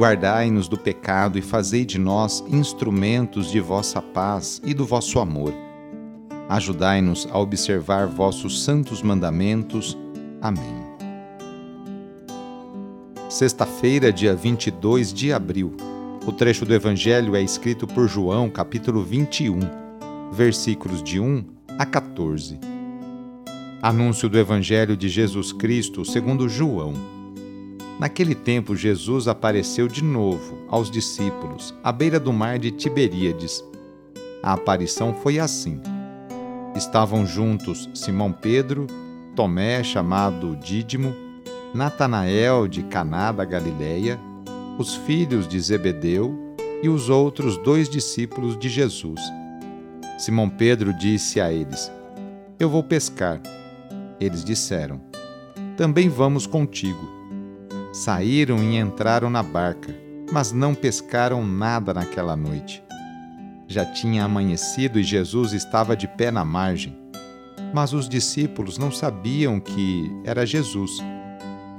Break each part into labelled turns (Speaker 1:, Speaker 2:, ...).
Speaker 1: Guardai-nos do pecado e fazei de nós instrumentos de vossa paz e do vosso amor. Ajudai-nos a observar vossos santos mandamentos. Amém. Sexta-feira, dia 22 de abril. O trecho do Evangelho é escrito por João, capítulo 21 versículos de 1 a 14. Anúncio do Evangelho de Jesus Cristo segundo João. Naquele tempo, Jesus apareceu de novo aos discípulos à beira do mar de Tiberíades. A aparição foi assim. Estavam juntos Simão Pedro, Tomé, chamado Dídimo, Natanael de Caná da Galileia, os filhos de Zebedeu e os outros dois discípulos de Jesus. Simão Pedro disse a eles: Eu vou pescar. Eles disseram: Também vamos contigo. Saíram e entraram na barca, mas não pescaram nada naquela noite. Já tinha amanhecido e Jesus estava de pé na margem. Mas os discípulos não sabiam que era Jesus.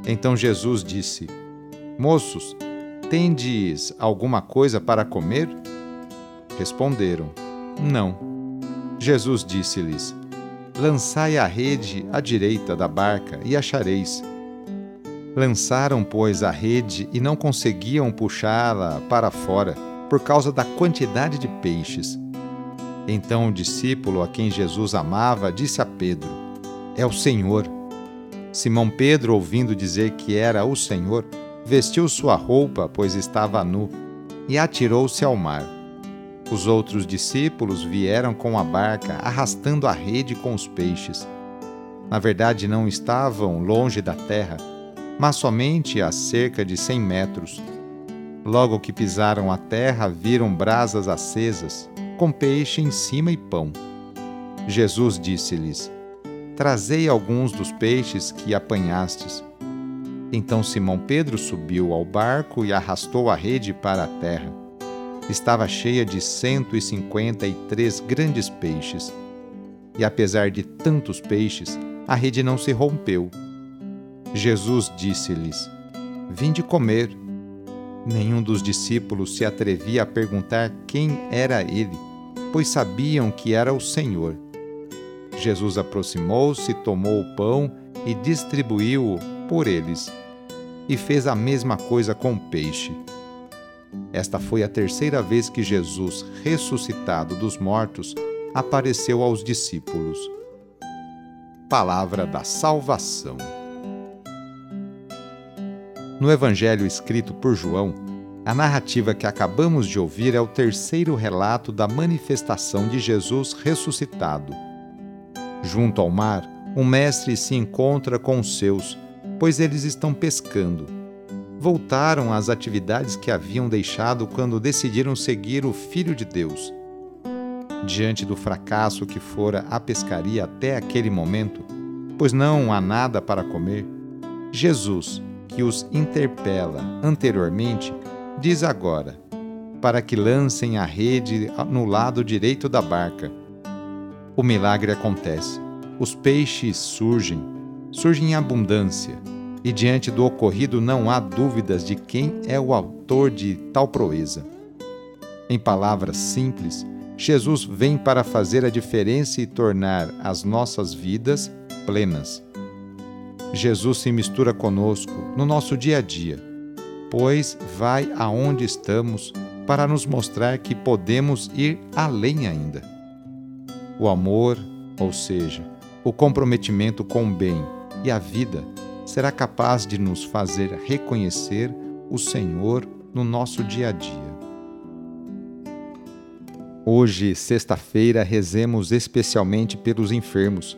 Speaker 1: Então Jesus disse: Moços, tendes alguma coisa para comer? Responderam: Não. Jesus disse-lhes: Lançai a rede à direita da barca e achareis. Lançaram, pois, a rede e não conseguiam puxá-la para fora, por causa da quantidade de peixes. Então o discípulo a quem Jesus amava disse a Pedro: É o Senhor. Simão Pedro, ouvindo dizer que era o Senhor, vestiu sua roupa, pois estava nu, e atirou-se ao mar os outros discípulos vieram com a barca, arrastando a rede com os peixes. Na verdade, não estavam longe da terra, mas somente a cerca de cem metros. Logo que pisaram a terra, viram brasas acesas, com peixe em cima e pão. Jesus disse-lhes: Trazei alguns dos peixes que apanhastes. Então Simão Pedro subiu ao barco e arrastou a rede para a terra estava cheia de 153 grandes peixes. E apesar de tantos peixes, a rede não se rompeu. Jesus disse-lhes: Vinde comer. Nenhum dos discípulos se atrevia a perguntar quem era ele, pois sabiam que era o Senhor. Jesus aproximou-se, tomou o pão e distribuiu-o por eles, e fez a mesma coisa com o peixe. Esta foi a terceira vez que Jesus, ressuscitado dos mortos, apareceu aos discípulos. Palavra da Salvação. No Evangelho escrito por João, a narrativa que acabamos de ouvir é o terceiro relato da manifestação de Jesus ressuscitado. Junto ao mar, o Mestre se encontra com os seus, pois eles estão pescando voltaram às atividades que haviam deixado quando decidiram seguir o Filho de Deus. Diante do fracasso que fora a pescaria até aquele momento, pois não há nada para comer, Jesus, que os interpela anteriormente, diz agora: para que lancem a rede no lado direito da barca. O milagre acontece. Os peixes surgem, surgem em abundância e diante do ocorrido não há dúvidas de quem é o autor de tal proeza. Em palavras simples, Jesus vem para fazer a diferença e tornar as nossas vidas plenas. Jesus se mistura conosco no nosso dia a dia, pois vai aonde estamos para nos mostrar que podemos ir além ainda. O amor, ou seja, o comprometimento com o bem e a vida, será capaz de nos fazer reconhecer o Senhor no nosso dia a dia. Hoje, sexta-feira, rezemos especialmente pelos enfermos.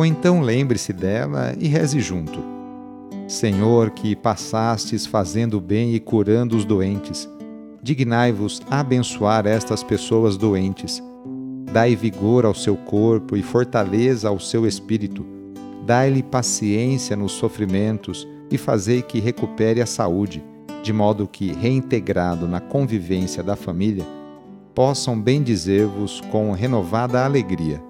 Speaker 1: ou então lembre-se dela e reze junto. Senhor, que passastes fazendo bem e curando os doentes, dignai-vos abençoar estas pessoas doentes. Dai vigor ao seu corpo e fortaleza ao seu espírito. Dai-lhe paciência nos sofrimentos e fazei que recupere a saúde, de modo que, reintegrado na convivência da família, possam bendizer-vos com renovada alegria.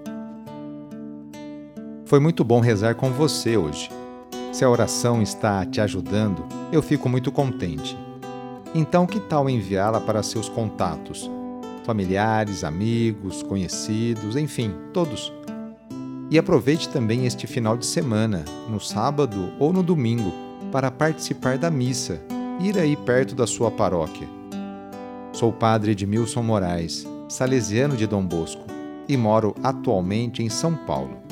Speaker 1: Foi muito bom rezar com você hoje. Se a oração está te ajudando, eu fico muito contente. Então, que tal enviá-la para seus contatos? Familiares, amigos, conhecidos, enfim, todos. E aproveite também este final de semana, no sábado ou no domingo, para participar da missa, ir aí perto da sua paróquia. Sou o padre Edmilson Moraes, salesiano de Dom Bosco, e moro atualmente em São Paulo.